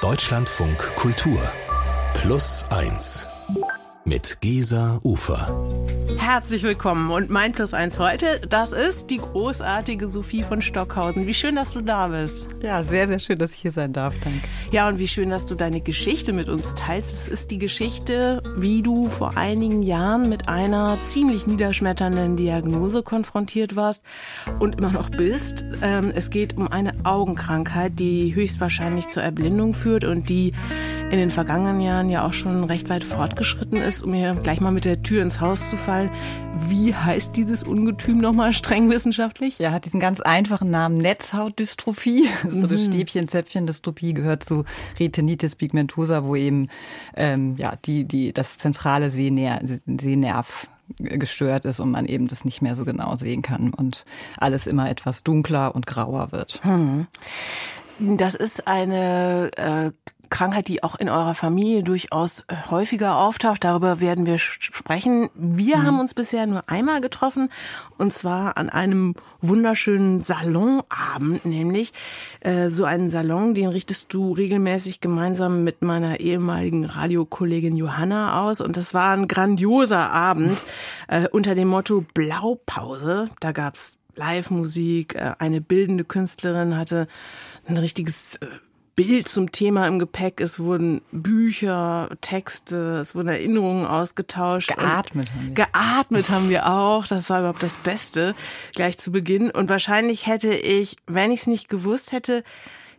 Deutschlandfunk Kultur Plus 1 mit Gesa Ufer. Herzlich willkommen und mein Plus eins heute, das ist die großartige Sophie von Stockhausen. Wie schön, dass du da bist. Ja, sehr, sehr schön, dass ich hier sein darf. Danke. Ja, und wie schön, dass du deine Geschichte mit uns teilst. Es ist die Geschichte, wie du vor einigen Jahren mit einer ziemlich niederschmetternden Diagnose konfrontiert warst und immer noch bist. Ähm, es geht um eine Augenkrankheit, die höchstwahrscheinlich zur Erblindung führt und die in den vergangenen Jahren ja auch schon recht weit fortgeschritten ist, um hier gleich mal mit der Tür ins Haus zu fallen. Wie heißt dieses Ungetüm nochmal streng wissenschaftlich? Ja, hat diesen ganz einfachen Namen Netzhautdystrophie. So eine mhm. Stäbchen-Zäpfchen-Dystropie gehört zu Retinitis pigmentosa, wo eben ähm, ja, die, die, das zentrale Sehner Sehnerv gestört ist und man eben das nicht mehr so genau sehen kann und alles immer etwas dunkler und grauer wird. Hm. Das ist eine äh, Krankheit, die auch in eurer Familie durchaus häufiger auftaucht. Darüber werden wir sprechen. Wir mhm. haben uns bisher nur einmal getroffen und zwar an einem wunderschönen Salonabend, nämlich äh, so einen Salon, den richtest du regelmäßig gemeinsam mit meiner ehemaligen Radiokollegin Johanna aus und das war ein grandioser Abend äh, unter dem Motto Blaupause. Da gab's Live-Musik, äh, eine bildende Künstlerin hatte ein richtiges äh, Bild zum Thema im Gepäck. Es wurden Bücher, Texte, es wurden Erinnerungen ausgetauscht. Geatmet haben wir. Geatmet haben wir auch. Das war überhaupt das Beste gleich zu Beginn. Und wahrscheinlich hätte ich, wenn ich es nicht gewusst hätte,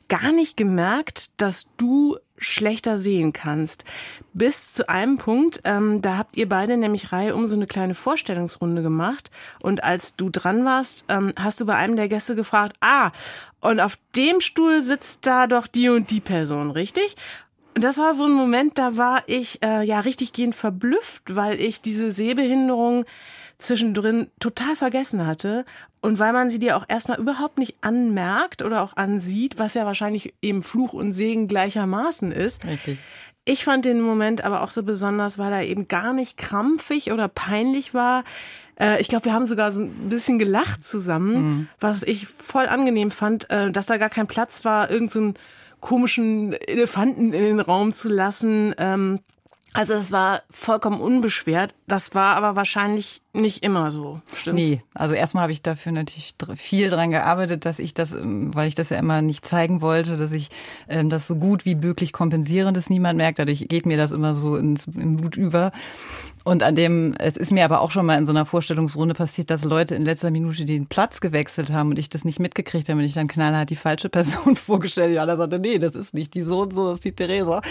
gar nicht gemerkt, dass du schlechter sehen kannst. Bis zu einem Punkt, ähm, da habt ihr beide nämlich Reihe um so eine kleine Vorstellungsrunde gemacht. Und als du dran warst, ähm, hast du bei einem der Gäste gefragt, ah, und auf dem Stuhl sitzt da doch die und die Person, richtig? Und das war so ein Moment, da war ich äh, ja richtig gehend verblüfft, weil ich diese Sehbehinderung zwischendrin total vergessen hatte und weil man sie dir auch erstmal überhaupt nicht anmerkt oder auch ansieht, was ja wahrscheinlich eben Fluch und Segen gleichermaßen ist. Richtig. Ich fand den Moment aber auch so besonders, weil er eben gar nicht krampfig oder peinlich war. Äh, ich glaube, wir haben sogar so ein bisschen gelacht zusammen, mhm. was ich voll angenehm fand, äh, dass da gar kein Platz war, irgendeinen so komischen Elefanten in den Raum zu lassen. Ähm, also es war vollkommen unbeschwert. Das war aber wahrscheinlich nicht immer so. Stimmt's? Nee, also erstmal habe ich dafür natürlich viel dran gearbeitet, dass ich das, ähm, weil ich das ja immer nicht zeigen wollte, dass ich ähm, das so gut wie möglich kompensiere, dass niemand merkt. Dadurch geht mir das immer so ins, im Blut über. Und an dem, es ist mir aber auch schon mal in so einer Vorstellungsrunde passiert, dass Leute in letzter Minute den Platz gewechselt haben und ich das nicht mitgekriegt habe und ich dann knallhart die falsche Person vorgestellt. Ja, da sagte, nee, das ist nicht die so und so, das ist die Theresa.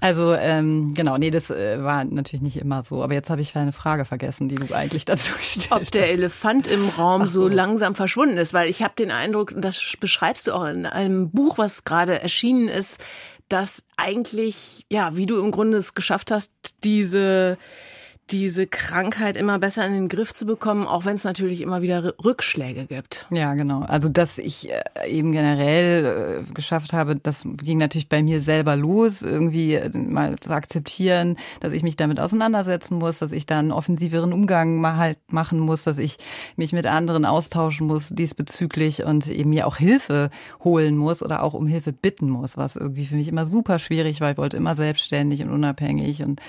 Also, ähm, genau, nee, das äh, war natürlich nicht immer so. Aber jetzt habe ich eine Frage vergessen, die du eigentlich dazu stellst. Ob der Elefant im Raum so. so. langsam verschwunden ist, weil ich habe den Eindruck, das beschreibst du auch in einem Buch, was gerade erschienen ist, dass eigentlich, ja, wie du im Grunde es geschafft hast, diese diese Krankheit immer besser in den Griff zu bekommen, auch wenn es natürlich immer wieder Rückschläge gibt. Ja, genau. Also, dass ich äh, eben generell äh, geschafft habe, das ging natürlich bei mir selber los, irgendwie äh, mal zu akzeptieren, dass ich mich damit auseinandersetzen muss, dass ich da einen offensiveren Umgang mal halt machen muss, dass ich mich mit anderen austauschen muss diesbezüglich und eben mir auch Hilfe holen muss oder auch um Hilfe bitten muss, was irgendwie für mich immer super schwierig war. Ich wollte immer selbstständig und unabhängig und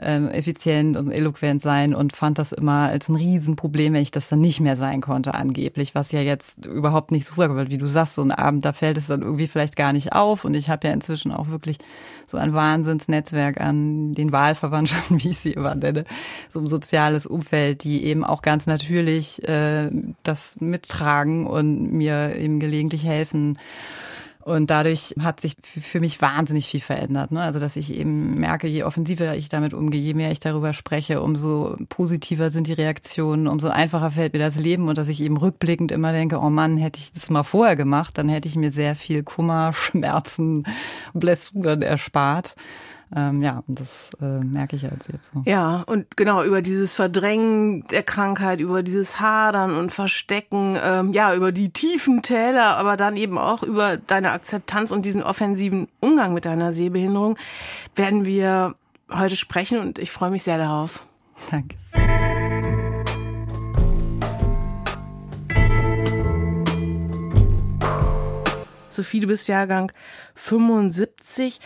ähm, effizient und eloquent sein und fand das immer als ein Riesenproblem, wenn ich das dann nicht mehr sein konnte, angeblich, was ja jetzt überhaupt nicht so vorkommt. Wie du sagst, so ein Abend, da fällt es dann irgendwie vielleicht gar nicht auf. Und ich habe ja inzwischen auch wirklich so ein Wahnsinnsnetzwerk an den Wahlverwandtschaften, wie ich sie immer nenne, so ein soziales Umfeld, die eben auch ganz natürlich äh, das mittragen und mir eben gelegentlich helfen. Und dadurch hat sich für mich wahnsinnig viel verändert. Ne? Also dass ich eben merke, je offensiver ich damit umgehe, je mehr ich darüber spreche, umso positiver sind die Reaktionen, umso einfacher fällt mir das Leben und dass ich eben rückblickend immer denke, oh Mann, hätte ich das mal vorher gemacht, dann hätte ich mir sehr viel Kummer, Schmerzen, Blessuren erspart. Ähm, ja, und das äh, merke ich jetzt, jetzt so. Ja, und genau, über dieses Verdrängen der Krankheit, über dieses Hadern und Verstecken, ähm, ja, über die tiefen Täler, aber dann eben auch über deine Akzeptanz und diesen offensiven Umgang mit deiner Sehbehinderung werden wir heute sprechen und ich freue mich sehr darauf. Danke. Sophie, du bist Jahrgang 75.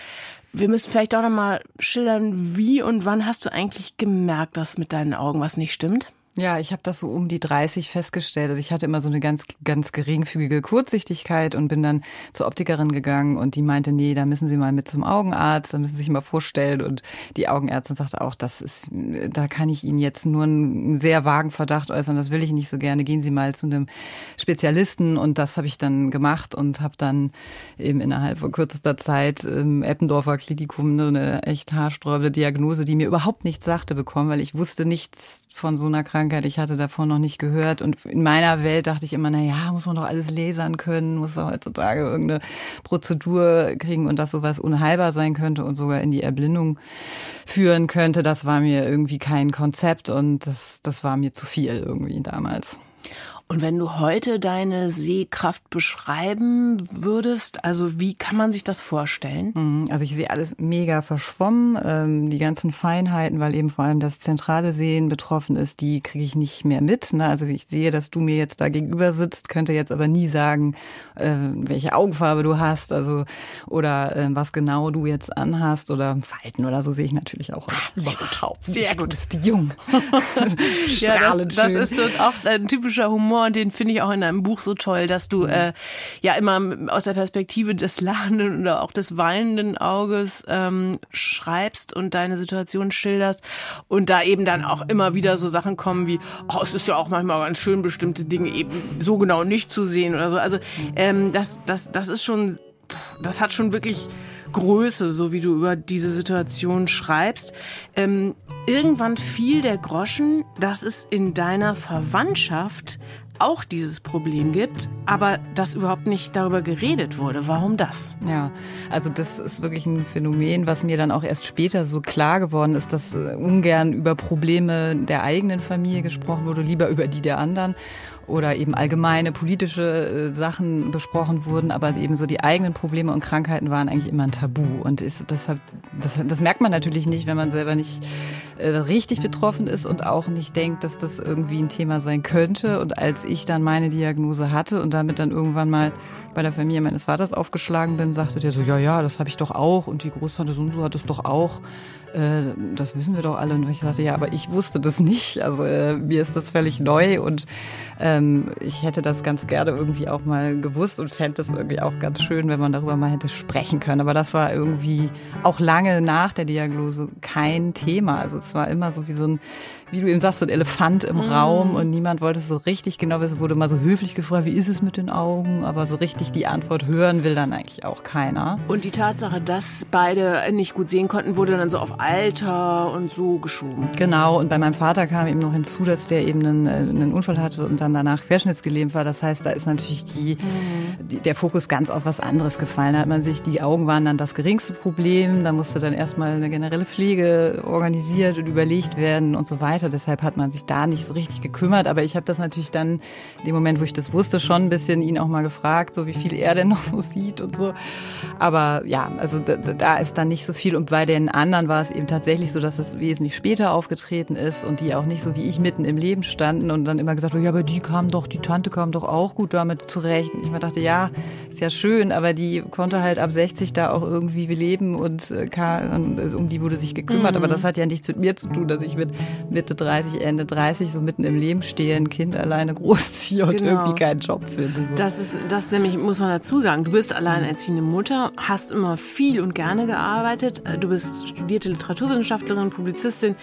Wir müssen vielleicht auch noch mal schildern, wie und wann hast du eigentlich gemerkt, dass mit deinen Augen was nicht stimmt? Ja, ich habe das so um die 30 festgestellt. Also ich hatte immer so eine ganz, ganz geringfügige Kurzsichtigkeit und bin dann zur Optikerin gegangen und die meinte, nee, da müssen Sie mal mit zum Augenarzt, da müssen Sie sich mal vorstellen. Und die Augenärztin sagte auch, das ist, da kann ich Ihnen jetzt nur einen sehr vagen Verdacht äußern, das will ich nicht so gerne. Gehen Sie mal zu einem Spezialisten und das habe ich dann gemacht und habe dann eben innerhalb von kürzester Zeit im Eppendorfer Klinikum eine echt haarsträubende Diagnose, die mir überhaupt nichts sagte, bekommen, weil ich wusste nichts von so einer Krankheit. Ich hatte davon noch nicht gehört. Und in meiner Welt dachte ich immer, na ja, muss man doch alles lasern können, muss doch heutzutage irgendeine Prozedur kriegen und dass sowas unheilbar sein könnte und sogar in die Erblindung führen könnte. Das war mir irgendwie kein Konzept und das, das war mir zu viel irgendwie damals. Und wenn du heute deine Sehkraft beschreiben würdest, also wie kann man sich das vorstellen? Mhm, also ich sehe alles mega verschwommen, ähm, die ganzen Feinheiten, weil eben vor allem das zentrale Sehen betroffen ist, die kriege ich nicht mehr mit. Ne? Also ich sehe, dass du mir jetzt da gegenüber sitzt, könnte jetzt aber nie sagen, äh, welche Augenfarbe du hast, also oder äh, was genau du jetzt anhast oder Falten oder so sehe ich natürlich auch aus. Sehr gut, sehr gut. Du bist jung. ja, das, das ist so auch ein typischer Humor Humor und den finde ich auch in deinem Buch so toll, dass du mhm. äh, ja immer aus der Perspektive des lachenden oder auch des weinenden Auges ähm, schreibst und deine Situation schilderst und da eben dann auch immer wieder so Sachen kommen wie, oh, es ist ja auch manchmal ganz schön, bestimmte Dinge eben so genau nicht zu sehen oder so. Also ähm, das, das, das ist schon, das hat schon wirklich Größe, so wie du über diese Situation schreibst. Ähm, irgendwann fiel der Groschen, dass es in deiner Verwandtschaft auch dieses Problem gibt, aber dass überhaupt nicht darüber geredet wurde. Warum das? Ja, also das ist wirklich ein Phänomen, was mir dann auch erst später so klar geworden ist, dass äh, ungern über Probleme der eigenen Familie gesprochen wurde, lieber über die der anderen oder eben allgemeine politische äh, Sachen besprochen wurden, aber eben so die eigenen Probleme und Krankheiten waren eigentlich immer ein Tabu. Und ist, deshalb, das, das merkt man natürlich nicht, wenn man selber nicht äh, richtig betroffen ist und auch nicht denkt, dass das irgendwie ein Thema sein könnte. Und als ich dann meine Diagnose hatte und damit dann irgendwann mal bei der Familie meines Vaters aufgeschlagen bin, sagte der so, ja, ja, das habe ich doch auch und die Großtante so und so hat es doch auch. Äh, das wissen wir doch alle. Und ich sagte, ja, aber ich wusste das nicht. Also äh, mir ist das völlig neu und ähm, ich hätte das ganz gerne irgendwie auch mal gewusst und fände das irgendwie auch ganz schön, wenn man darüber mal hätte sprechen können. Aber das war irgendwie auch lange nach der Diagnose kein Thema. Also es war immer so wie so ein wie du eben sagst, so ein Elefant im mm. Raum und niemand wollte es so richtig genau wissen. Es wurde mal so höflich gefragt, wie ist es mit den Augen? Aber so richtig die Antwort hören will dann eigentlich auch keiner. Und die Tatsache, dass beide nicht gut sehen konnten, wurde dann so auf Alter und so geschoben. Genau. Und bei meinem Vater kam eben noch hinzu, dass der eben einen, einen Unfall hatte und dann danach querschnittsgelähmt war. Das heißt, da ist natürlich die, mm. die, der Fokus ganz auf was anderes gefallen. Da hat man sich, die Augen waren dann das geringste Problem. Da musste dann erstmal eine generelle Pflege organisiert und überlegt werden und so weiter weiter. Deshalb hat man sich da nicht so richtig gekümmert. Aber ich habe das natürlich dann in dem Moment, wo ich das wusste, schon ein bisschen ihn auch mal gefragt, so wie viel er denn noch so sieht und so. Aber ja, also da, da ist dann nicht so viel. Und bei den anderen war es eben tatsächlich so, dass es wesentlich später aufgetreten ist und die auch nicht so wie ich mitten im Leben standen und dann immer gesagt haben, ja, aber die kam doch, die Tante kam doch auch gut damit zurecht. Und ich mir dachte, ja, ist ja schön, aber die konnte halt ab 60 da auch irgendwie leben und, äh, kann, um die wurde sich gekümmert. Mhm. Aber das hat ja nichts mit mir zu tun, dass ich mit Mitte 30, Ende 30 so mitten im Leben stehe, ein Kind alleine großziehe und genau. irgendwie keinen Job finde. So. Das ist, das nämlich, muss man dazu sagen. Du bist alleinerziehende Mutter, hast immer viel und gerne gearbeitet. Du bist studierte Literaturwissenschaftlerin, Publizistin,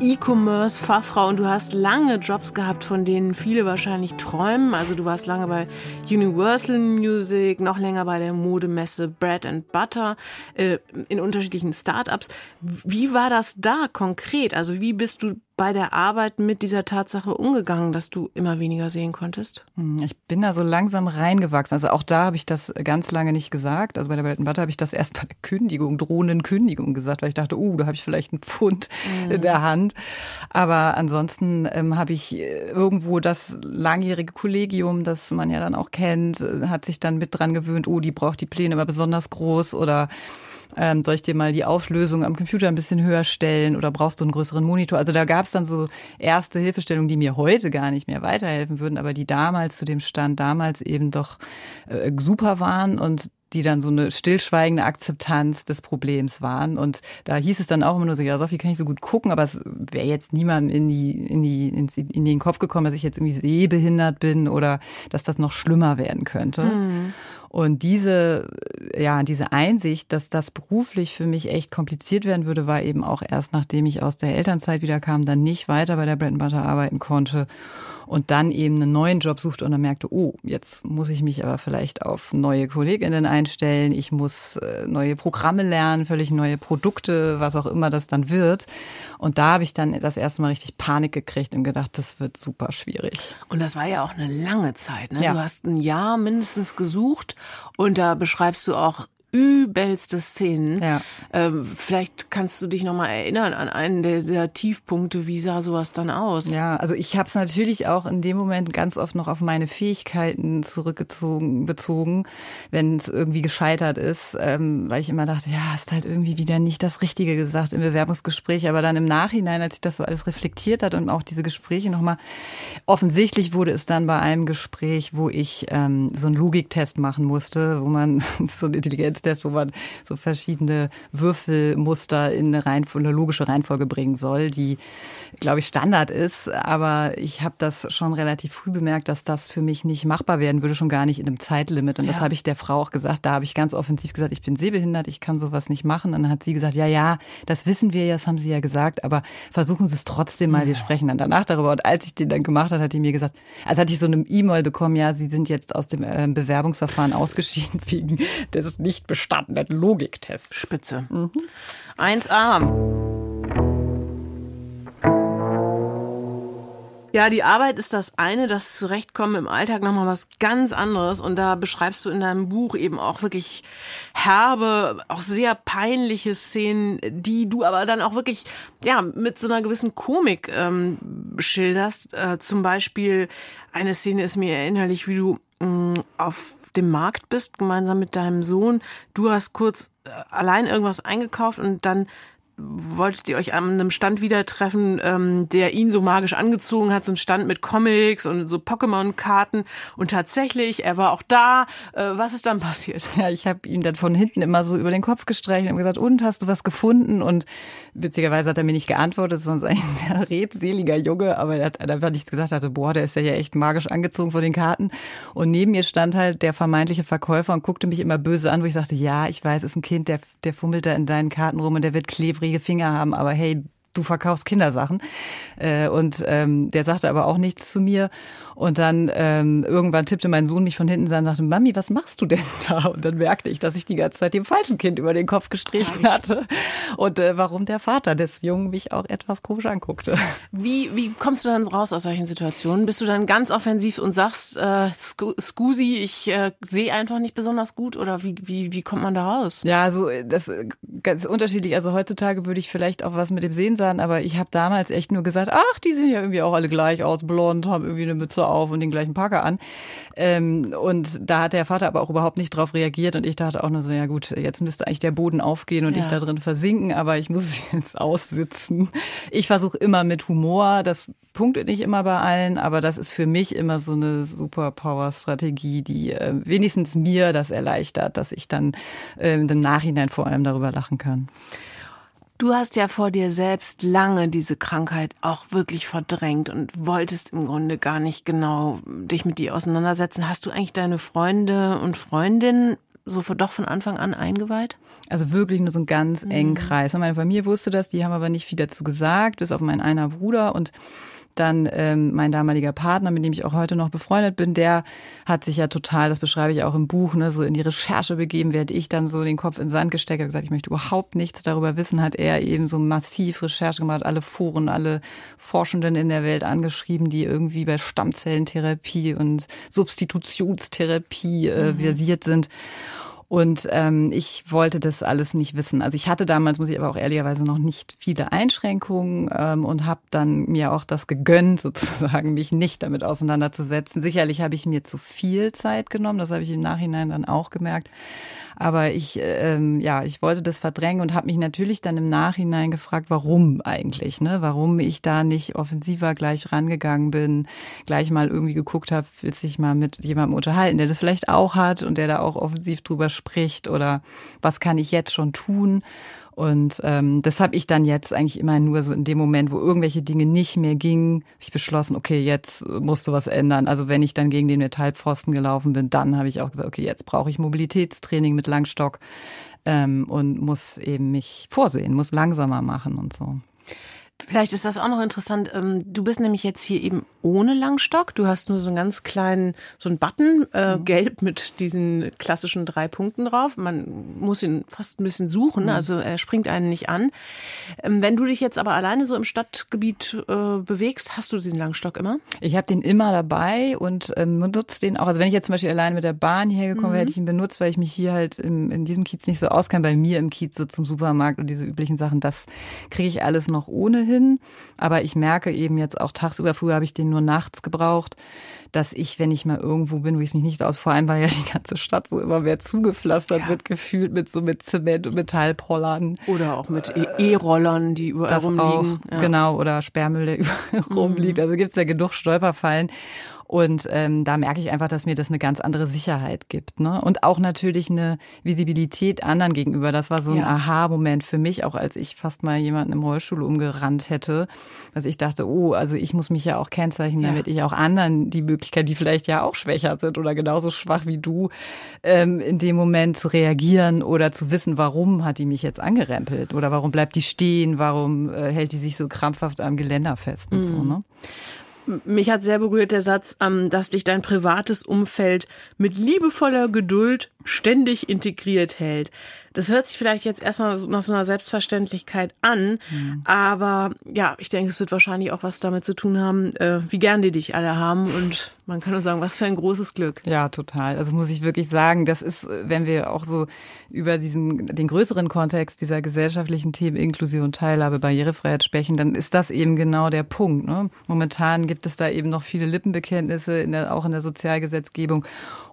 E-Commerce, Fachfrau und du hast lange Jobs gehabt, von denen viele wahrscheinlich träumen. Also du warst lange bei Universal Music, noch länger bei der Modemesse Bread and Butter äh, in unterschiedlichen Startups. Wie war das da konkret? Also wie bist du bei der Arbeit mit dieser Tatsache umgegangen, dass du immer weniger sehen konntest? Hm, ich bin da so langsam reingewachsen. Also auch da habe ich das ganz lange nicht gesagt. Also bei der and Butter habe ich das erst bei der Kündigung, drohenden Kündigung gesagt, weil ich dachte, uh, da habe ich vielleicht einen Pfund mhm. in der Hand. Aber ansonsten ähm, habe ich äh, irgendwo das langjährige Kollegium, das man ja dann auch kennt, äh, hat sich dann mit dran gewöhnt, oh, die braucht die Pläne immer besonders groß oder ähm, soll ich dir mal die Auflösung am Computer ein bisschen höher stellen oder brauchst du einen größeren Monitor? Also da gab es dann so erste Hilfestellungen, die mir heute gar nicht mehr weiterhelfen würden, aber die damals zu dem Stand damals eben doch äh, super waren. Und die dann so eine stillschweigende Akzeptanz des Problems waren. Und da hieß es dann auch immer nur so, ja, Sophie kann ich so gut gucken, aber es wäre jetzt niemandem in die, in die, in den Kopf gekommen, dass ich jetzt irgendwie sehbehindert bin oder dass das noch schlimmer werden könnte. Mhm. Und diese, ja, diese Einsicht, dass das beruflich für mich echt kompliziert werden würde, war eben auch erst nachdem ich aus der Elternzeit wieder kam, dann nicht weiter bei der Bread Butter arbeiten konnte und dann eben einen neuen Job suchte und dann merkte, oh, jetzt muss ich mich aber vielleicht auf neue Kolleginnen einstellen, ich muss äh, neue Programme lernen, völlig neue Produkte, was auch immer das dann wird. Und da habe ich dann das erste Mal richtig Panik gekriegt und gedacht, das wird super schwierig. Und das war ja auch eine lange Zeit. Ne? Ja. Du hast ein Jahr mindestens gesucht und da beschreibst du auch übelste Szenen. Ja. Ähm, vielleicht kannst du dich nochmal erinnern an einen der, der, Tiefpunkte. Wie sah sowas dann aus? Ja, also ich habe es natürlich auch in dem Moment ganz oft noch auf meine Fähigkeiten zurückgezogen, bezogen, wenn es irgendwie gescheitert ist, ähm, weil ich immer dachte, ja, hast halt irgendwie wieder nicht das Richtige gesagt im Bewerbungsgespräch. Aber dann im Nachhinein, als ich das so alles reflektiert hat und auch diese Gespräche nochmal, offensichtlich wurde es dann bei einem Gespräch, wo ich ähm, so einen Logiktest machen musste, wo man so eine Intelligenz Intelligenztest, wo man so verschiedene Würfelmuster in eine, Reihenfolge, eine logische Reihenfolge bringen soll, die, glaube ich, Standard ist. Aber ich habe das schon relativ früh bemerkt, dass das für mich nicht machbar werden würde, schon gar nicht in einem Zeitlimit. Und ja. das habe ich der Frau auch gesagt. Da habe ich ganz offensiv gesagt, ich bin sehbehindert, ich kann sowas nicht machen. Und dann hat sie gesagt, ja, ja, das wissen wir ja, das haben Sie ja gesagt, aber versuchen Sie es trotzdem mal, wir sprechen dann danach darüber. Und als ich den dann gemacht hat, hat die mir gesagt, als hatte ich so eine E-Mail bekommen, ja, Sie sind jetzt aus dem äh, Bewerbungsverfahren ausgeschieden wegen des nicht bestandenen Logiktests. Spitze. Mhm. 1a. Ja, die Arbeit ist das eine, das Zurechtkommen im Alltag nochmal was ganz anderes. Und da beschreibst du in deinem Buch eben auch wirklich herbe, auch sehr peinliche Szenen, die du aber dann auch wirklich, ja, mit so einer gewissen Komik ähm, schilderst. Äh, zum Beispiel eine Szene ist mir erinnerlich, wie du mh, mm, auf dem Markt bist, gemeinsam mit deinem Sohn. Du hast kurz äh, allein irgendwas eingekauft und dann wolltet ihr euch an einem Stand wieder treffen, ähm, der ihn so magisch angezogen hat, so ein Stand mit Comics und so Pokémon-Karten. Und tatsächlich, er war auch da. Äh, was ist dann passiert? Ja, ich habe ihn dann von hinten immer so über den Kopf gestreichelt und gesagt, und hast du was gefunden? Und witzigerweise hat er mir nicht geantwortet, sonst ein sehr redseliger Junge, aber er hat einfach nichts gesagt, hatte, boah, der ist ja echt magisch angezogen von den Karten. Und neben mir stand halt der vermeintliche Verkäufer und guckte mich immer böse an, wo ich sagte, ja, ich weiß, ist ein Kind, der, der fummelt da in deinen Karten rum und der wird klebrig klebrige Finger haben, aber hey, du verkaufst Kindersachen. Äh, und ähm, der sagte aber auch nichts zu mir. Und dann ähm, irgendwann tippte mein Sohn mich von hinten an und sagte, Mami, was machst du denn da? Und dann merkte ich, dass ich die ganze Zeit dem falschen Kind über den Kopf gestrichen ja, hatte. Und äh, warum der Vater des Jungen mich auch etwas komisch anguckte. Wie, wie kommst du dann raus aus solchen Situationen? Bist du dann ganz offensiv und sagst, äh, Scusi, ich äh, sehe einfach nicht besonders gut? Oder wie, wie, wie kommt man da raus? Ja, also das ist ganz unterschiedlich. Also heutzutage würde ich vielleicht auch was mit dem Sehen sagen, aber ich habe damals echt nur gesagt, ach, die sehen ja irgendwie auch alle gleich aus, blond, haben irgendwie eine Mütze auf und den gleichen Parker an. Ähm, und da hat der Vater aber auch überhaupt nicht drauf reagiert und ich dachte auch nur so, ja gut, jetzt müsste eigentlich der Boden aufgehen und ja. ich da drin versinken, aber ich muss es jetzt aussitzen. Ich versuche immer mit Humor, das punktet nicht immer bei allen, aber das ist für mich immer so eine Superpower-Strategie, die äh, wenigstens mir das erleichtert, dass ich dann äh, im Nachhinein vor allem darüber lachen kann. Du hast ja vor dir selbst lange diese Krankheit auch wirklich verdrängt und wolltest im Grunde gar nicht genau dich mit dir auseinandersetzen. Hast du eigentlich deine Freunde und Freundinnen so doch von Anfang an eingeweiht? Also wirklich nur so einen ganz engen mhm. Kreis. Meine Familie wusste das, die haben aber nicht viel dazu gesagt, bis auf meinen einer Bruder und dann ähm, mein damaliger Partner, mit dem ich auch heute noch befreundet bin, der hat sich ja total, das beschreibe ich auch im Buch, ne, so in die Recherche begeben, während ich dann so den Kopf in den Sand gesteckt habe, gesagt, ich möchte überhaupt nichts darüber wissen, hat er eben so massiv Recherche gemacht, alle Foren, alle Forschenden in der Welt angeschrieben, die irgendwie bei Stammzellentherapie und Substitutionstherapie äh, mhm. versiert sind. Und ähm, ich wollte das alles nicht wissen. Also ich hatte damals, muss ich aber auch ehrlicherweise noch nicht viele Einschränkungen ähm, und habe dann mir auch das gegönnt, sozusagen, mich nicht damit auseinanderzusetzen. Sicherlich habe ich mir zu viel Zeit genommen, das habe ich im Nachhinein dann auch gemerkt. Aber ich, ähm, ja, ich wollte das verdrängen und habe mich natürlich dann im Nachhinein gefragt, warum eigentlich, ne? Warum ich da nicht offensiver gleich rangegangen bin, gleich mal irgendwie geguckt habe, will sich mal mit jemandem unterhalten, der das vielleicht auch hat und der da auch offensiv drüber widerspricht oder was kann ich jetzt schon tun. Und ähm, das habe ich dann jetzt eigentlich immer nur so in dem Moment, wo irgendwelche Dinge nicht mehr gingen, habe ich beschlossen, okay, jetzt musst du was ändern. Also wenn ich dann gegen den Metallpfosten gelaufen bin, dann habe ich auch gesagt, okay, jetzt brauche ich Mobilitätstraining mit Langstock ähm, und muss eben mich vorsehen, muss langsamer machen und so. Vielleicht ist das auch noch interessant. Ähm, du bist nämlich jetzt hier eben ohne Langstock. Du hast nur so einen ganz kleinen, so einen Button, äh, mhm. gelb mit diesen klassischen drei Punkten drauf. Man muss ihn fast ein bisschen suchen, mhm. also er springt einen nicht an. Ähm, wenn du dich jetzt aber alleine so im Stadtgebiet äh, bewegst, hast du diesen Langstock immer? Ich habe den immer dabei und ähm, nutze den auch. Also wenn ich jetzt zum Beispiel alleine mit der Bahn hierher gekommen wäre, mhm. hätte ich ihn benutzt, weil ich mich hier halt im, in diesem Kiez nicht so auskenne. Bei mir im Kiez so zum Supermarkt und diese üblichen Sachen, das kriege ich alles noch ohne hin. Aber ich merke eben jetzt auch tagsüber, früher habe ich den nur nachts gebraucht, dass ich, wenn ich mal irgendwo bin, wo ich es mich nicht aus, vor allem weil ja die ganze Stadt so immer mehr zugepflastert ja. wird, gefühlt mit so mit Zement und Metallpollern. Oder auch mit E-Rollern, die überall rumliegen. Auch, ja. Genau, oder Sperrmüll, der überall mhm. rumliegt. Also gibt es ja genug Stolperfallen. Und ähm, da merke ich einfach, dass mir das eine ganz andere Sicherheit gibt. Ne? Und auch natürlich eine Visibilität anderen gegenüber. Das war so ein ja. Aha-Moment für mich, auch als ich fast mal jemanden im Rollstuhl umgerannt hätte, dass ich dachte, oh, also ich muss mich ja auch kennzeichnen, damit ja. ich auch anderen die Möglichkeit, die vielleicht ja auch schwächer sind oder genauso schwach wie du, ähm, in dem Moment zu reagieren oder zu wissen, warum hat die mich jetzt angerempelt oder warum bleibt die stehen, warum äh, hält die sich so krampfhaft am Geländer fest und mhm. so. Ne? Mich hat sehr berührt der Satz, ähm, dass dich dein privates Umfeld mit liebevoller Geduld ständig integriert hält. Das hört sich vielleicht jetzt erstmal nach so einer Selbstverständlichkeit an, mhm. aber ja, ich denke, es wird wahrscheinlich auch was damit zu tun haben, äh, wie gern die dich alle haben und man kann nur sagen, was für ein großes Glück. Ja, total. Also muss ich wirklich sagen, das ist, wenn wir auch so über diesen, den größeren Kontext dieser gesellschaftlichen Themen Inklusion, Teilhabe, Barrierefreiheit sprechen, dann ist das eben genau der Punkt. Ne? Momentan gibt es da eben noch viele Lippenbekenntnisse, in der, auch in der Sozialgesetzgebung.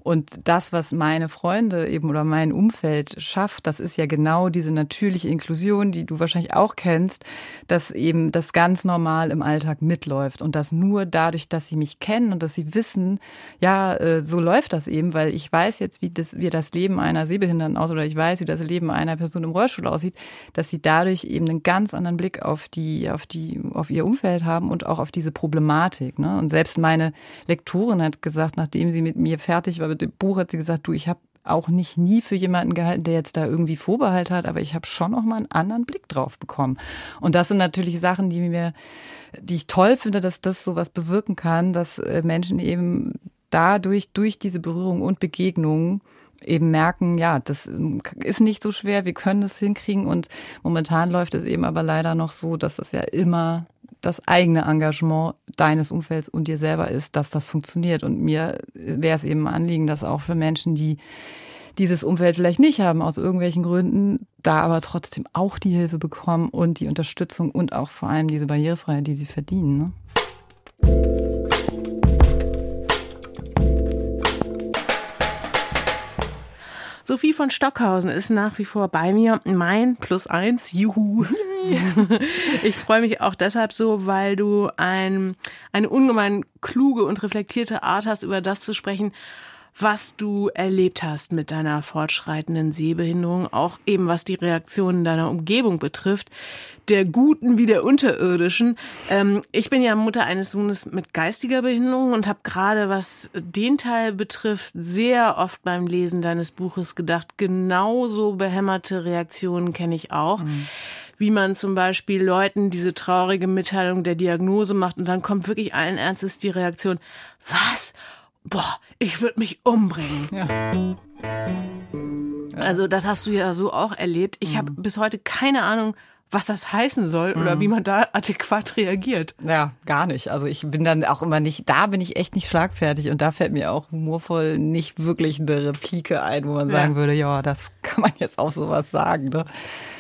Und das, was meine Freunde eben oder mein Umfeld schafft, das ist ja genau diese natürliche Inklusion, die du wahrscheinlich auch kennst, dass eben das ganz normal im Alltag mitläuft und das nur dadurch, dass sie mich kennen und dass sie wissen, ja, äh, so läuft das eben, weil ich weiß jetzt, wie das, wie das Leben einer Sehbehinderten aussieht oder ich weiß, wie das Leben einer Person im Rollstuhl aussieht, dass sie dadurch eben einen ganz anderen Blick auf die, auf die, auf ihr Umfeld haben und auch auf diese Problematik. Ne? Und selbst meine Lektorin hat gesagt, nachdem sie mit mir fertig war dem Buch, hat sie gesagt, du, ich habe auch nicht nie für jemanden gehalten, der jetzt da irgendwie Vorbehalt hat, aber ich habe schon noch mal einen anderen Blick drauf bekommen. Und das sind natürlich Sachen, die mir, die ich toll finde, dass das sowas bewirken kann, dass äh, Menschen eben dadurch, durch diese Berührung und Begegnungen eben merken, ja, das ähm, ist nicht so schwer, wir können es hinkriegen und momentan läuft es eben aber leider noch so, dass es ja immer das eigene Engagement deines Umfelds und dir selber ist, dass das funktioniert. Und mir wäre es eben ein Anliegen, dass auch für Menschen, die dieses Umfeld vielleicht nicht haben, aus irgendwelchen Gründen, da aber trotzdem auch die Hilfe bekommen und die Unterstützung und auch vor allem diese Barrierefreiheit, die sie verdienen. Ne? Sophie von Stockhausen ist nach wie vor bei mir. Mein Plus eins, juhu. Ich freue mich auch deshalb so, weil du ein, eine ungemein kluge und reflektierte Art hast, über das zu sprechen, was du erlebt hast mit deiner fortschreitenden Sehbehinderung, auch eben was die Reaktionen deiner Umgebung betrifft, der guten wie der unterirdischen. Ähm, ich bin ja Mutter eines Sohnes mit geistiger Behinderung und habe gerade, was den Teil betrifft, sehr oft beim Lesen deines Buches gedacht, genauso behämmerte Reaktionen kenne ich auch. Mhm wie man zum Beispiel Leuten diese traurige Mitteilung der Diagnose macht und dann kommt wirklich allen Ernstes die Reaktion, was? boah, ich würde mich umbringen. Ja. Also das hast du ja so auch erlebt. Ich mhm. habe bis heute keine Ahnung, was das heißen soll oder mhm. wie man da adäquat reagiert. Ja, gar nicht. Also ich bin dann auch immer nicht, da bin ich echt nicht schlagfertig und da fällt mir auch humorvoll nicht wirklich eine Replike ein, wo man ja. sagen würde, ja, das kann man jetzt auch sowas sagen. Ne?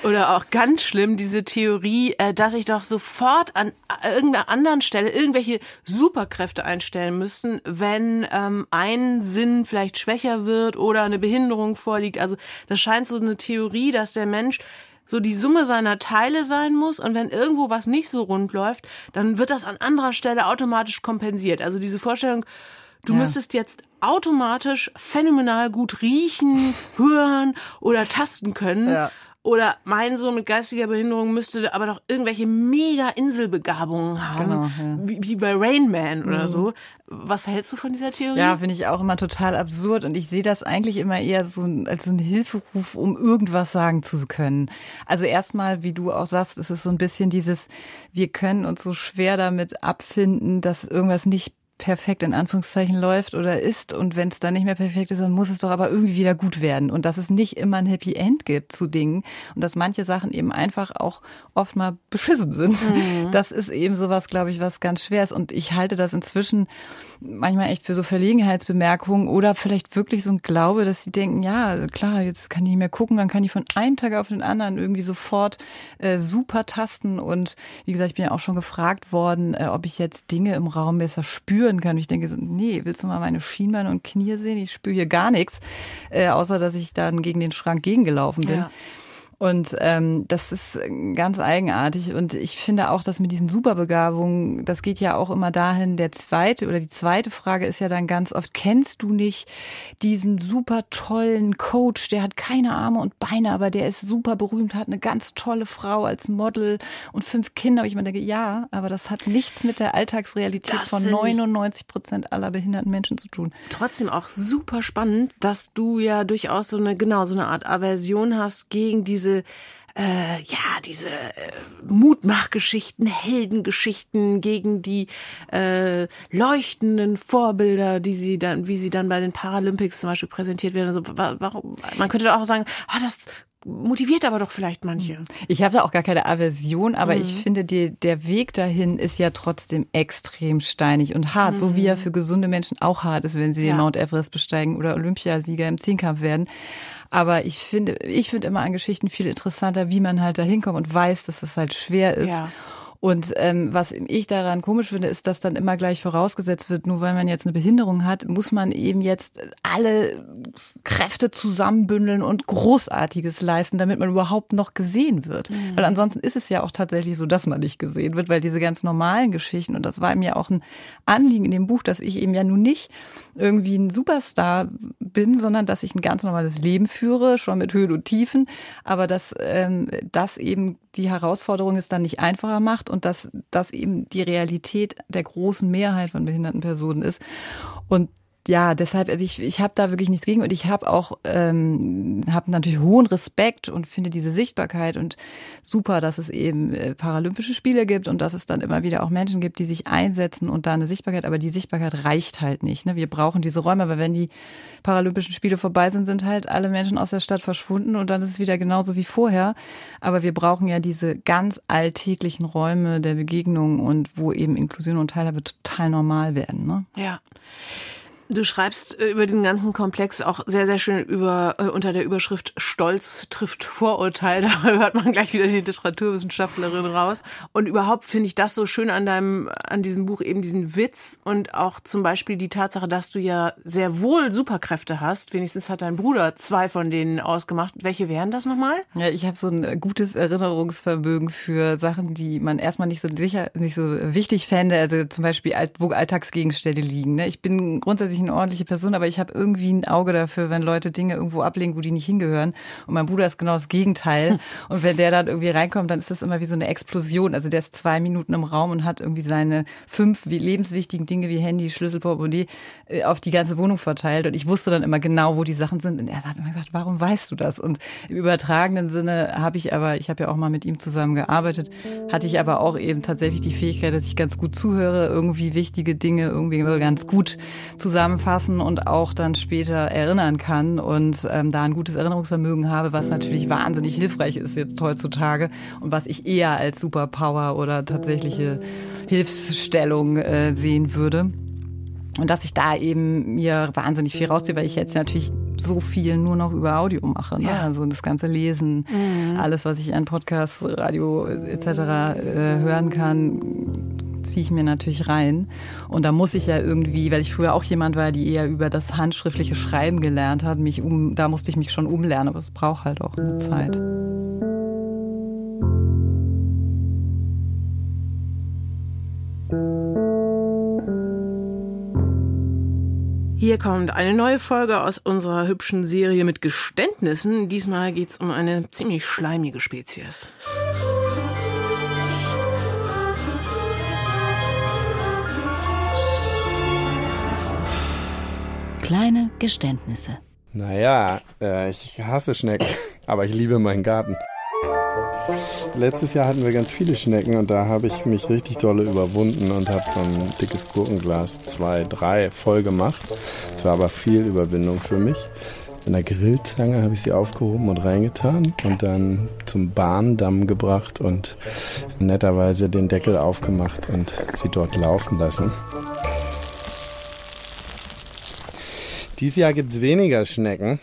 Oder auch ganz schlimm, diese Theorie, äh, dass ich doch sofort an irgendeiner anderen Stelle irgendwelche Superkräfte einstellen müssten, wenn ähm, ein Sinn vielleicht schwächer wird oder eine Behinderung vorliegt. Also das scheint so eine Theorie, dass der Mensch so die Summe seiner Teile sein muss und wenn irgendwo was nicht so rund läuft, dann wird das an anderer Stelle automatisch kompensiert. Also diese Vorstellung, Du Ja. müsstest jetzt automatisch phänomenal gut riechen, hören oder tasten können. Ja. Oder mein Sohn mit geistiger Behinderung müsste aber doch irgendwelche mega Inselbegabungen haben. Genau, ja. Mhm. wie, wie bei Rain Man oder so. Was hältst du von dieser Theorie? Ja, finde ich auch immer total absurd und ich sehe das eigentlich immer eher so als so ein Hilferuf, um irgendwas sagen zu können. Also erstmal, wie du auch sagst, ist es so ein bisschen dieses, wir können uns so schwer damit abfinden, dass irgendwas nicht perfekt in Anführungszeichen läuft oder ist und wenn es dann nicht mehr perfekt ist, dann muss es doch aber irgendwie wieder gut werden und dass es nicht immer ein Happy End gibt zu Dingen und dass manche Sachen eben einfach auch oft mal beschissen sind. Das ist eben sowas, glaube ich, was ganz schwer ist und ich halte das inzwischen manchmal echt für so Verlegenheitsbemerkungen oder vielleicht wirklich so ein Glaube, dass sie denken, ja, klar, jetzt kann ich nicht mehr gucken, dann kann ich von einem Tag auf den anderen irgendwie sofort äh, super tasten und wie gesagt, ich bin ja auch schon gefragt worden, äh, ob ich jetzt Dinge im Raum besser spüren kann. Ich denke so, nee, willst du mal meine Schienbeine und Knie sehen? Ich spüre hier gar nichts, äh, außer dass ich dann gegen den Schrank gegengelaufen bin. Ja. Und ähm, das ist ganz eigenartig. Und ich finde auch, dass mit diesen Superbegabungen, das geht ja auch immer dahin, der zweite oder die zweite Frage ist ja dann ganz oft, kennst du nicht diesen super tollen Coach, der hat keine Arme und Beine, aber der ist super berühmt, hat eine ganz tolle Frau als Model und fünf Kinder. Und ich mir denke, ja, aber das hat nichts mit der Alltagsrealität Das von sind nicht- 99 Prozent aller behinderten Menschen zu tun. trotzdem auch super spannend, dass du ja durchaus so eine, genau, so eine Art Aversion hast gegen diese, äh, ja, diese äh, Mutmachgeschichten, Heldengeschichten, gegen die äh, leuchtenden Vorbilder, die sie dann, wie sie dann bei den Paralympics zum Beispiel präsentiert werden. Also, wa- warum, man könnte doch auch sagen, ah, das motiviert aber doch vielleicht manche. Ich habe da auch gar keine Aversion, aber Mhm. ich finde, die, der Weg dahin ist ja trotzdem extrem steinig und hart, so wie er für gesunde Menschen auch hart ist, wenn sie Mhm. Ja. den Mount Everest besteigen oder Olympiasieger im Zehnkampf werden. Aber ich finde, ich finde immer an Geschichten viel interessanter, wie man halt da hinkommt und weiß, dass es halt schwer ist. Ja. Und ähm, was ich daran komisch finde, ist, dass dann immer gleich vorausgesetzt wird, nur weil man jetzt eine Behinderung hat, muss man eben jetzt alle Kräfte zusammenbündeln und Großartiges leisten, damit man überhaupt noch gesehen wird. Weil ansonsten ist es ja auch tatsächlich so, dass man nicht gesehen wird, weil diese ganz normalen Geschichten, und das war mir auch ein Anliegen in dem Buch, dass ich eben ja nun nicht irgendwie ein Superstar bin, sondern dass ich ein ganz normales Leben führe, schon mit Höhen und Tiefen, aber dass ähm, das eben die Herausforderung es dann nicht einfacher macht und dass das eben die Realität der großen Mehrheit von behinderten Personen ist. Und ja, deshalb, also ich, ich habe da wirklich nichts gegen und ich habe auch ähm, habe natürlich hohen Respekt und finde diese Sichtbarkeit und super, dass es eben äh, Paralympische Spiele gibt und dass es dann immer wieder auch Menschen gibt, die sich einsetzen und da eine Sichtbarkeit, aber die Sichtbarkeit reicht halt nicht. Ne? Wir brauchen diese Räume, aber wenn die Paralympischen Spiele vorbei sind, sind halt alle Menschen aus der Stadt verschwunden und dann ist es wieder genauso wie vorher. Aber wir brauchen ja diese ganz alltäglichen Räume der Begegnung und wo eben Inklusion und Teilhabe total normal werden. Ne? Ja. Du schreibst äh, über diesen ganzen Komplex auch sehr, sehr schön über äh, unter der Überschrift Stolz trifft Vorurteil. Da hört man gleich wieder die Literaturwissenschaftlerin raus. Und überhaupt finde ich das so schön an deinem, an diesem Buch eben diesen Witz und auch zum Beispiel die Tatsache, dass du ja sehr wohl Superkräfte hast. Wenigstens hat dein Bruder zwei von denen ausgemacht. Welche wären das nochmal? Ja, ich habe so ein äh, gutes Erinnerungsvermögen für Sachen, die man erstmal nicht so sicher, nicht so wichtig fände. Also zum Beispiel, wo Alltagsgegenstände liegen. Ne? Ich bin grundsätzlich eine ordentliche Person, aber ich habe irgendwie ein Auge dafür, wenn Leute Dinge irgendwo ablegen, wo die nicht hingehören. Und mein Bruder ist genau das Gegenteil. Und wenn der dann irgendwie reinkommt, dann ist das immer wie so eine Explosion. Also der ist zwei Minuten im Raum und hat irgendwie seine fünf lebenswichtigen Dinge wie Handy, Schlüssel, Portemonnaie äh, auf die ganze Wohnung verteilt. Und ich wusste dann immer genau, wo die Sachen sind. Und er hat immer gesagt, warum weißt du das? Und im übertragenen Sinne habe ich aber, ich habe ja auch mal mit ihm zusammen gearbeitet, hatte ich aber auch eben tatsächlich die Fähigkeit, dass ich ganz gut zuhöre, irgendwie wichtige Dinge irgendwie ganz gut zusammenfassen und auch dann später erinnern kann und ähm, da ein gutes Erinnerungsvermögen habe, was natürlich wahnsinnig hilfreich ist jetzt heutzutage und was ich eher als Superpower oder tatsächliche Hilfsstellung äh, sehen würde. Und dass ich da eben mir wahnsinnig viel rausziehe, weil ich jetzt natürlich so viel nur noch über Audio mache. Ne? Ja. Also das ganze Lesen, alles, was ich an Podcasts, Radio etc. Äh, hören kann, ziehe ich mir natürlich rein. Und da muss ich ja irgendwie, weil ich früher auch jemand war, die eher über das handschriftliche Schreiben gelernt hat, mich um, da musste ich mich schon umlernen, aber es braucht halt auch eine Zeit. Hier kommt eine neue Folge aus unserer hübschen Serie mit Geständnissen. Diesmal geht es um eine ziemlich schleimige Spezies. Kleine Geständnisse. Naja, äh, ich hasse Schnecken, aber ich liebe meinen Garten. Letztes Jahr hatten wir ganz viele Schnecken und da habe ich mich richtig dolle überwunden und habe so ein dickes Gurkenglas, zwei, drei voll gemacht. Das war aber viel Überwindung für mich. In der Grillzange habe ich sie aufgehoben und reingetan und dann zum Bahndamm gebracht und netterweise den Deckel aufgemacht und sie dort laufen lassen. Dieses Jahr gibt es weniger Schnecken.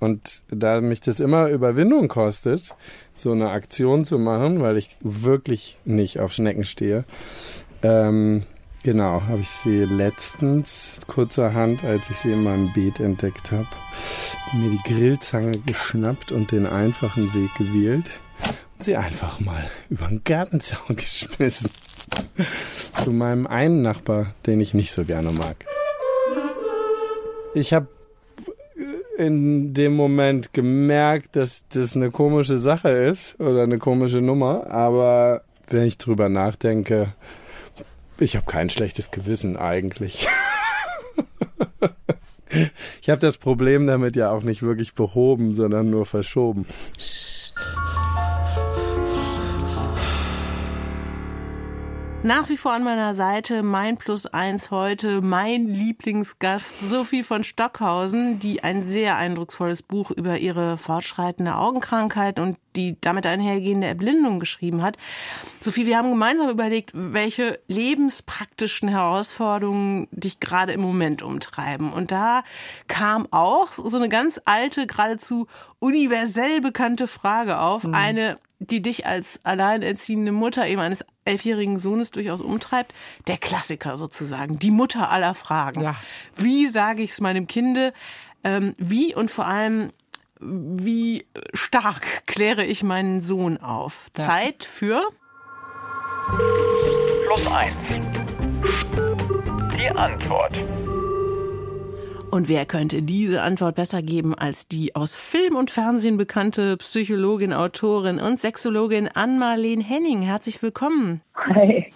Und da mich das immer Überwindung kostet, so eine Aktion zu machen, weil ich wirklich nicht auf Schnecken stehe, ähm, genau, habe ich sie letztens kurzerhand, als ich sie in meinem Beet entdeckt habe, mir die Grillzange geschnappt und den einfachen Weg gewählt und sie einfach mal über den Gartenzaun geschmissen. Zu meinem einen Nachbar, den ich nicht so gerne mag. Ich habe in dem Moment gemerkt, dass das eine komische Sache ist oder eine komische Nummer, aber wenn ich drüber nachdenke, ich habe kein schlechtes Gewissen eigentlich. ich habe das Problem damit ja auch nicht wirklich behoben, sondern nur verschoben. Nach wie vor an meiner Seite mein Plus eins heute, mein Lieblingsgast Sophie von Stockhausen, die ein sehr eindrucksvolles Buch über ihre fortschreitende Augenkrankheit und die damit einhergehende Erblindung geschrieben hat. Sophie, wir haben gemeinsam überlegt, welche lebenspraktischen Herausforderungen dich gerade im Moment umtreiben. Und da kam auch so eine ganz alte, geradezu universell bekannte Frage auf. Mhm. Eine, die dich als alleinerziehende Mutter eben eines elfjährigen Sohnes durchaus umtreibt. Der Klassiker sozusagen, die Mutter aller Fragen. Ja. Wie sage ich es meinem Kinde? Ähm, wie und vor allem, wie stark kläre ich meinen Sohn auf? Ja. Zeit für Plus eins. Die Antwort. Und wer könnte diese Antwort besser geben als die aus Film und Fernsehen bekannte Psychologin, Autorin und Sexologin Ann-Marleen Henning? Herzlich willkommen. Hi.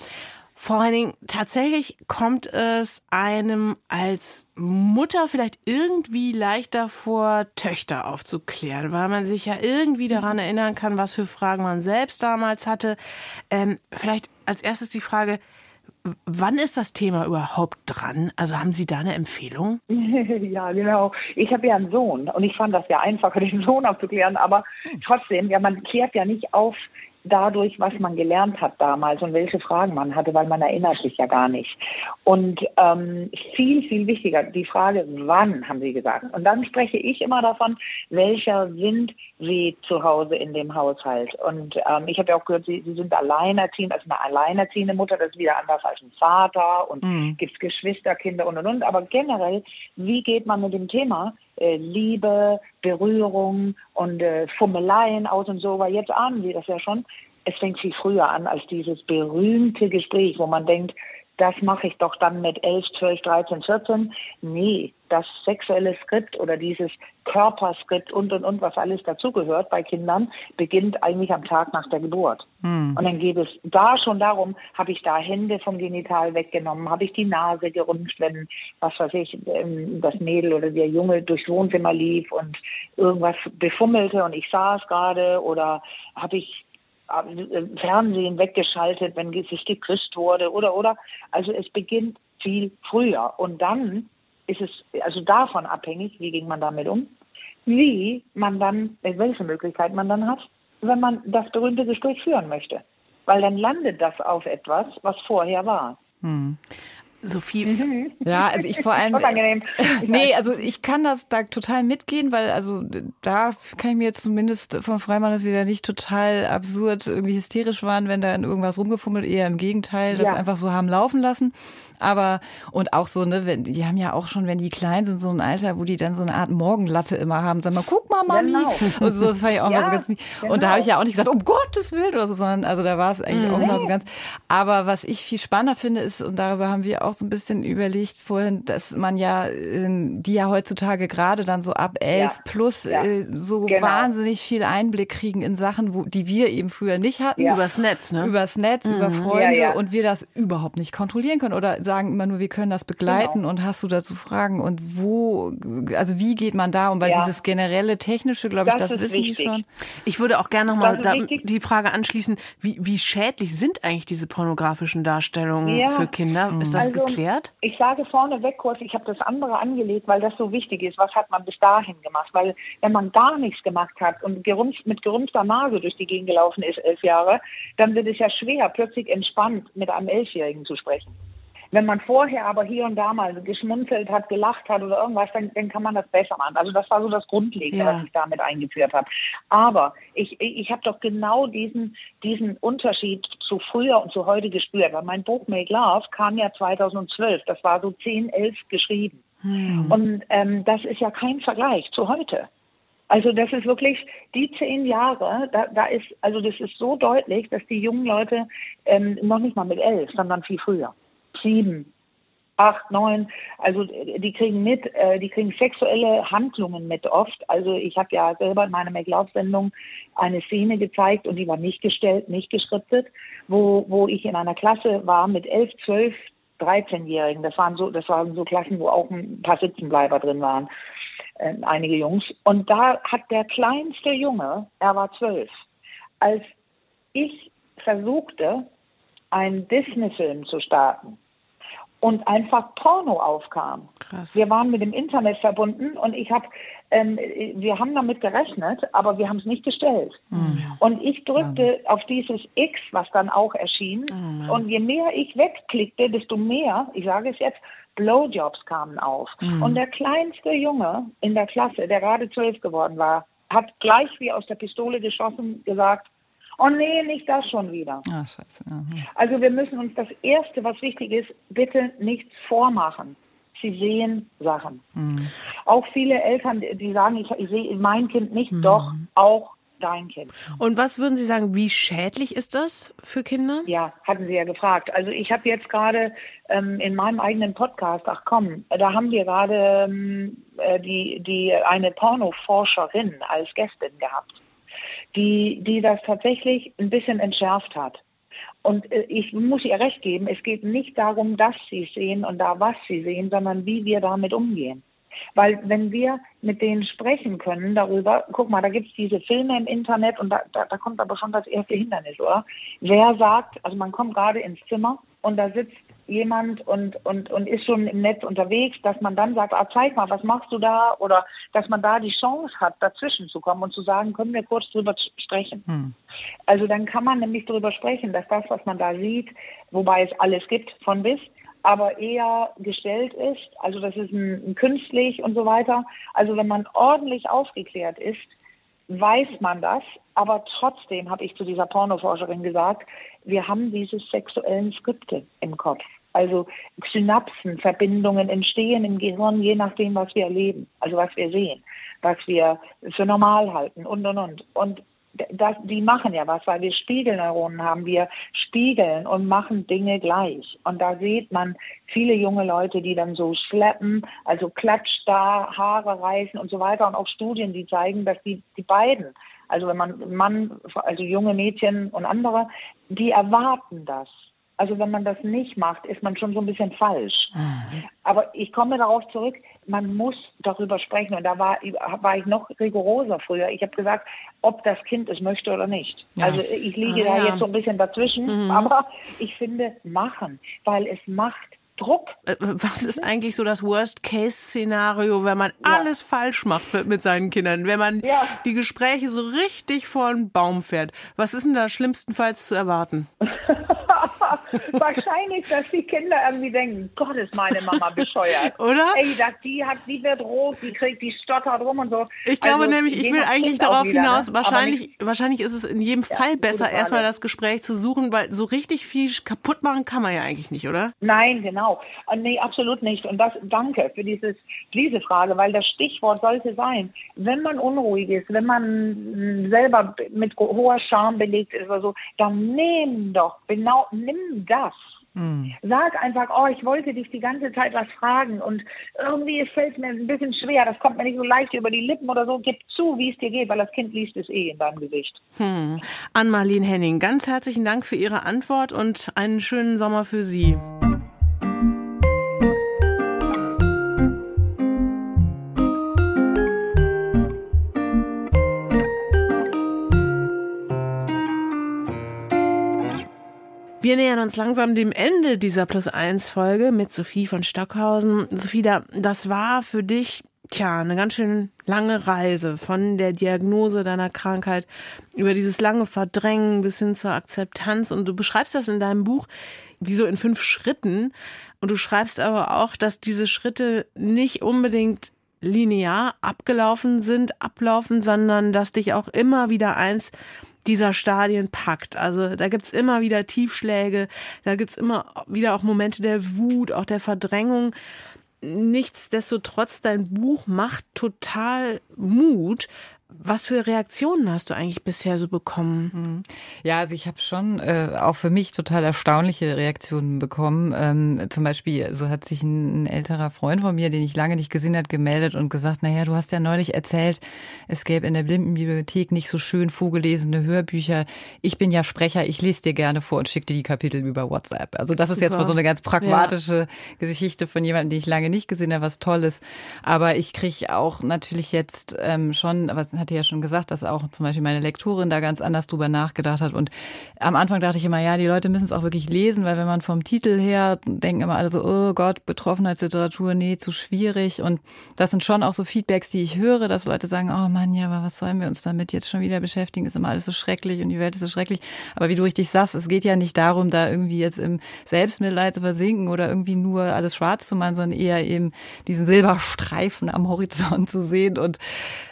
Frau Henning, tatsächlich kommt es einem als Mutter vielleicht irgendwie leichter vor, Töchter aufzuklären, weil man sich ja irgendwie daran erinnern kann, was für Fragen man selbst damals hatte. Ähm, vielleicht als erstes die Frage, Wann ist das Thema überhaupt dran? Also haben Sie da eine Empfehlung? ja, genau. Ich habe ja einen Sohn und ich fand das ja einfacher, den Sohn aufzuklären, aber trotzdem, ja, man klärt ja nicht auf dadurch, was man gelernt hat damals und welche Fragen man hatte, weil man erinnert sich ja gar nicht. Und ähm, viel, viel wichtiger, die Frage, wann, haben Sie gesagt. Und dann spreche ich immer davon, welcher Wind weht zu Hause in dem Haushalt. Und ähm, ich habe ja auch gehört, Sie, Sie sind alleinerziehend, also eine alleinerziehende Mutter, das ist wieder anders als ein Vater und mhm. gibt es Geschwisterkinder und und und. Aber generell, wie geht man mit dem Thema äh, Liebe, Berührung und äh, Fummeleien aus und so, weil jetzt ahnen Sie das ja schon. Es fängt viel früher an als dieses berühmte Gespräch, wo man denkt, das mache ich doch dann mit 11, 12, 13, 14. Nee, das sexuelle Skript oder dieses Körperskript und, und, und, was alles dazugehört bei Kindern, beginnt eigentlich am Tag nach der Geburt. Hm. Und dann geht es da schon darum, habe ich da Hände vom Genital weggenommen, habe ich die Nase gerümpft, wenn, was weiß ich, ähm, das Mädel oder der Junge durchs Wohnzimmer lief und irgendwas befummelte und ich saß gerade oder habe ich äh, Fernsehen weggeschaltet, wenn sich geküsst wurde oder oder. Also es beginnt viel früher und dann ist es also davon abhängig, wie ging man damit um, wie man dann, welche Möglichkeit man dann hat, wenn man das berühmte Gespräch führen möchte. Weil dann landet das auf etwas, was vorher war. Hm so viel. Mhm. Ja, also ich vor allem. Unangenehm. nee, also ich kann das da total mitgehen, weil also da kann ich mir jetzt zumindest vom Freimann, dass wir da nicht total absurd irgendwie hysterisch waren, wenn da in irgendwas rumgefummelt, eher im Gegenteil, das ja. einfach so haben laufen lassen. Aber, und auch so, ne, wenn, die haben ja auch schon, wenn die klein sind, so ein Alter, wo die dann so eine Art Morgenlatte immer haben. Sag mal, guck mal, Mami. Genau. Und so, das fand ich auch ja, mal so ganz nie. Genau. Und da habe ich ja auch nicht gesagt, um Gottes Willen oder so, sondern, also da war es eigentlich mhm. auch mal so ganz. Aber was ich viel spannender finde, ist, und darüber haben wir auch so ein bisschen überlegt vorhin, dass man ja, ähm, die ja heutzutage gerade dann so ab elf ja. plus ja. Äh, so genau. wahnsinnig viel Einblick kriegen in Sachen, wo, die wir eben früher nicht hatten. Ja. Übers Netz, ne? Übers Netz, mhm. über Freunde und wir das überhaupt nicht kontrollieren können oder sagen immer nur, wir können das begleiten genau. und hast du dazu Fragen und wo, also wie geht man da um, weil dieses generelle technische, glaube ich, das, das wissen wichtig. die schon. Ich würde auch gerne nochmal die Frage anschließen, wie, wie schädlich sind eigentlich diese pornografischen Darstellungen ja. für Kinder? Ist das also, geklärt? Ich sage vorneweg kurz, ich habe das andere angelegt, weil das so wichtig ist. Was hat man bis dahin gemacht? Weil wenn man gar nichts gemacht hat und gerumst, mit gerumster Nase durch die Gegend gelaufen ist, elf Jahre, dann wird es ja schwer, plötzlich entspannt mit einem Elfjährigen zu sprechen. Wenn man vorher aber hier und da mal geschmunzelt hat, gelacht hat oder irgendwas, dann, dann kann man das besser machen. Also das war so das Grundlegende, ja. was ich damit eingeführt habe. Aber ich, ich habe doch genau diesen, diesen Unterschied zu früher und zu heute gespürt. Weil mein Buch Make Love kam ja 2012. Das war so 10, 11 geschrieben. Hm. Und ähm, das ist ja kein Vergleich zu heute. Also das ist wirklich die zehn Jahre, da, da ist, also das ist so deutlich, dass die jungen Leute ähm, noch nicht mal mit elf, sondern viel früher sieben, acht, neun, also die kriegen mit, äh, die kriegen sexuelle Handlungen mit oft. Also ich habe ja selber in meiner McLeod-Sendung eine Szene gezeigt und die war nicht gestellt, nicht geschriftet, wo, wo ich in einer Klasse war mit elf, zwölf, 13-Jährigen. Das waren so, das waren so Klassen, wo auch ein paar Sitzenbleiber drin waren, äh, einige Jungs. Und da hat der kleinste Junge, er war zwölf, als ich versuchte, einen Disney-Film zu starten, und einfach Porno aufkam. Krass. Wir waren mit dem Internet verbunden und ich habe, ähm, wir haben damit gerechnet, aber wir haben es nicht gestellt. Mhm. Und ich drückte ja. auf dieses X, was dann auch erschien. Mhm. Und je mehr ich wegklickte, desto mehr, ich sage es jetzt, Blowjobs kamen auf. Mhm. Und der kleinste Junge in der Klasse, der gerade zwölf geworden war, hat gleich wie aus der Pistole geschossen gesagt, Oh nee, nicht das schon wieder. Ah, scheiße. Mhm. Also wir müssen uns das Erste, was wichtig ist, bitte nichts vormachen. Sie sehen Sachen. Mhm. Auch viele Eltern, die sagen, ich, ich sehe mein Kind nicht, mhm. doch auch dein Kind. Und was würden Sie sagen, wie schädlich ist das für Kinder? Ja, hatten Sie ja gefragt. Also ich habe jetzt gerade ähm, in meinem eigenen Podcast, ach komm, da haben wir gerade ähm, äh, die, die eine Pornoforscherin als Gästin gehabt die, die das tatsächlich ein bisschen entschärft hat. Und äh, ich muss ihr recht geben, es geht nicht darum, dass sie sehen und da was sie sehen, sondern wie wir damit umgehen. Weil wenn wir mit denen sprechen können darüber, guck mal, da gibt's diese Filme im Internet und da, da, da kommt aber schon das erste Hindernis, oder? Wer sagt, also man kommt gerade ins Zimmer und da sitzt jemand und, und, und ist schon im Netz unterwegs, dass man dann sagt, ah, zeig mal, was machst du da? Oder dass man da die Chance hat, dazwischen zu kommen und zu sagen, können wir kurz drüber sprechen. Hm. Also dann kann man nämlich darüber sprechen, dass das, was man da sieht, wobei es alles gibt von bis, aber eher gestellt ist, also das ist ein, ein künstlich und so weiter. Also wenn man ordentlich aufgeklärt ist, weiß man das, aber trotzdem habe ich zu dieser Pornoforscherin gesagt, wir haben diese sexuellen Skripte im Kopf. Also Synapsen, Verbindungen entstehen im Gehirn, je nachdem, was wir erleben, also was wir sehen, was wir für normal halten und, und, und. Und das, die machen ja was, weil wir Spiegelneuronen haben. Wir spiegeln und machen Dinge gleich. Und da sieht man viele junge Leute, die dann so schleppen, also klatsch da, Haare reißen und so weiter. Und auch Studien, die zeigen, dass die, die beiden, also wenn man Mann, also junge Mädchen und andere, die erwarten das. Also wenn man das nicht macht, ist man schon so ein bisschen falsch. Mhm. Aber ich komme darauf zurück, man muss darüber sprechen. Und da war, war ich noch rigoroser früher. Ich habe gesagt, ob das Kind es möchte oder nicht. Ja. Also ich liege ah, da ja. jetzt so ein bisschen dazwischen. Mhm. Aber ich finde, machen, weil es macht Druck. Äh, was ist eigentlich so das Worst-Case-Szenario, wenn man ja. alles falsch macht mit seinen Kindern? Wenn man ja. die Gespräche so richtig vor den Baum fährt? Was ist denn da schlimmstenfalls zu erwarten? Wahrscheinlich, dass die Kinder irgendwie denken, Gott, ist meine Mama bescheuert. Oder? Ey, das, die hat, die wird rot, die kriegt, die stottert rum und so. Ich glaube also, nämlich, ich will eigentlich darauf wieder, hinaus, ne? wahrscheinlich, wahrscheinlich ist es in jedem ja, Fall besser, erstmal das Gespräch zu suchen, weil so richtig viel kaputt machen kann man ja eigentlich nicht, oder? Nein, genau. Nee, absolut nicht. Und das, danke für dieses, diese Frage, weil das Stichwort sollte sein, wenn man unruhig ist, wenn man selber mit hoher Scham belegt ist oder so, dann nehmen doch genau nimm das, Mhm. Sag einfach, oh, ich wollte dich die ganze Zeit was fragen und irgendwie fällt es mir ein bisschen schwer, das kommt mir nicht so leicht über die Lippen oder so. Gib zu, wie es dir geht, weil das Kind liest es eh in deinem Gesicht. Hm. Ann-Marlene Henning, ganz herzlichen Dank für Ihre Antwort und einen schönen Sommer für Sie. Wir nähern uns langsam dem Ende dieser Plus 1 Folge mit Sophie von Stockhausen. Sophie, das war für dich, tja, eine ganz schön lange Reise von der Diagnose deiner Krankheit über dieses lange Verdrängen bis hin zur Akzeptanz. Und du beschreibst das in deinem Buch wie so in fünf Schritten. Und du schreibst aber auch, dass diese Schritte nicht unbedingt linear abgelaufen sind, ablaufen, sondern dass dich auch immer wieder eins dieser Stadien packt. Also da gibt's immer wieder Tiefschläge, da gibt's immer wieder auch Momente der Wut, auch der Verdrängung. Nichtsdestotrotz, dein Buch macht total Mut, was für Reaktionen hast du eigentlich bisher so bekommen? Ja, also ich habe schon äh, auch für mich total erstaunliche Reaktionen bekommen. Ähm, zum Beispiel, so hat sich ein, ein, älterer Freund von mir, den ich lange nicht gesehen hat, gemeldet und gesagt, naja, du hast ja neulich erzählt, es gäbe in der Blindenbibliothek nicht so schön vorgelesene Hörbücher. Ich bin ja Sprecher, ich lese dir gerne vor und schicke dir die Kapitel über WhatsApp. Also das Super. ist jetzt mal so eine ganz pragmatische ja. Geschichte von jemandem, den ich lange nicht gesehen habe, was Tolles. Aber ich kriege auch natürlich jetzt ähm, schon, was hatte ja schon gesagt, dass auch zum Beispiel meine Lektorin da ganz anders drüber nachgedacht hat. Und am Anfang dachte ich immer, ja, die Leute müssen es auch wirklich lesen, weil wenn man vom Titel her denken immer alle so, oh Gott, Betroffenheitsliteratur, nee, zu schwierig. Und das sind schon auch so Feedbacks, die ich höre, dass Leute sagen, oh Mann, ja, aber was sollen wir uns damit jetzt schon wieder beschäftigen? Ist immer alles so schrecklich und die Welt ist so schrecklich. Aber wie du richtig sagst, es geht ja nicht darum, da irgendwie jetzt im Selbstmitleid zu versinken oder irgendwie nur alles schwarz zu machen, sondern eher eben diesen Silberstreifen am Horizont zu sehen. Und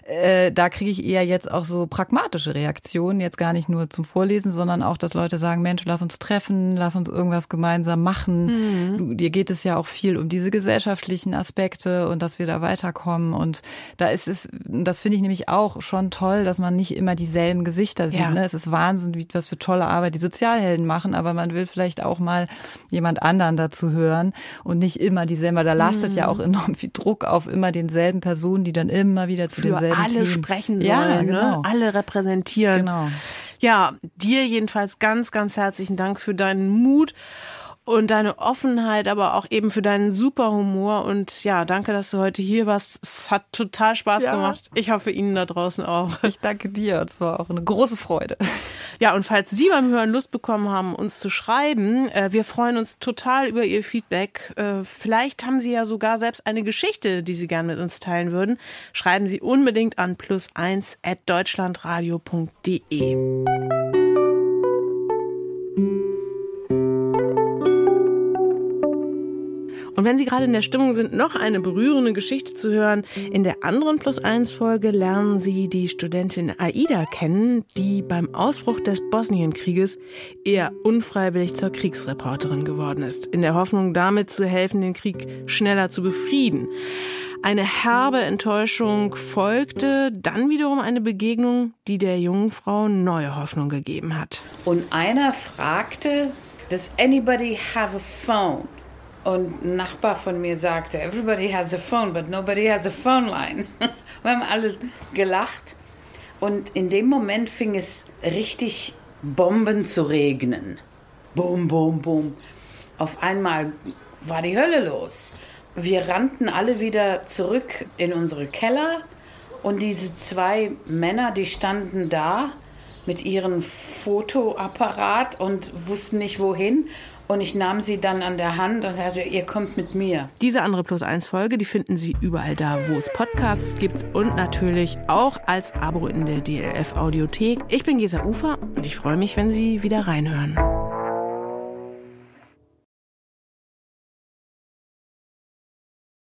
äh, da kriege ich eher jetzt auch so pragmatische Reaktionen, jetzt gar nicht nur zum Vorlesen, sondern auch, dass Leute sagen, Mensch, lass uns treffen, lass uns irgendwas gemeinsam machen. Mhm. Du, dir geht es ja auch viel um diese gesellschaftlichen Aspekte und dass wir da weiterkommen. Und da ist es, das finde ich nämlich auch schon toll, dass man nicht immer dieselben Gesichter sieht. Ja. Ne? Es ist Wahnsinn, wie, was für tolle Arbeit die Sozialhelden machen, aber man will vielleicht auch mal jemand anderen dazu hören und nicht immer dieselben, da lastet mhm. ja auch enorm viel Druck auf immer denselben Personen, die dann immer wieder zu für denselben alle Team. Sprechen sollen, ja, ne? genau. ne? alle repräsentieren. Genau. Ja, dir jedenfalls ganz, ganz herzlichen Dank für deinen Mut und deine Offenheit, aber auch eben für deinen super Humor. Und ja, danke, dass du heute hier warst. Es hat total Spaß ja. gemacht. Ich hoffe Ihnen da draußen auch. Ich danke dir. Es war auch eine große Freude. Ja, und falls Sie beim Hören Lust bekommen haben, uns zu schreiben, äh, wir freuen uns total über Ihr Feedback. Äh, vielleicht haben Sie ja sogar selbst eine Geschichte, die Sie gerne mit uns teilen würden. Schreiben Sie unbedingt an plus1 at deutschlandradio.de. Und wenn Sie gerade in der Stimmung sind, noch eine berührende Geschichte zu hören, in der anderen Plus 1 Folge lernen Sie die Studentin Aida kennen, die beim Ausbruch des Bosnienkrieges eher unfreiwillig zur Kriegsreporterin geworden ist, in der Hoffnung damit zu helfen, den Krieg schneller zu befrieden. Eine herbe Enttäuschung folgte, dann wiederum eine Begegnung, die der jungen Frau neue Hoffnung gegeben hat. Und einer fragte, Does anybody have a phone? Und ein Nachbar von mir sagte, everybody has a phone, but nobody has a phone line. Wir haben alle gelacht. Und in dem Moment fing es richtig Bomben zu regnen. Boom, boom, boom. Auf einmal war die Hölle los. Wir rannten alle wieder zurück in unsere Keller und diese zwei Männer, die standen da mit ihrem Fotoapparat und wussten nicht wohin. Und ich nahm sie dann an der Hand und sagte, ihr kommt mit mir. Diese andere Plus 1 Folge, die finden Sie überall da, wo es Podcasts gibt und natürlich auch als Abo in der DLF Audiothek. Ich bin Gesa Ufer und ich freue mich, wenn Sie wieder reinhören.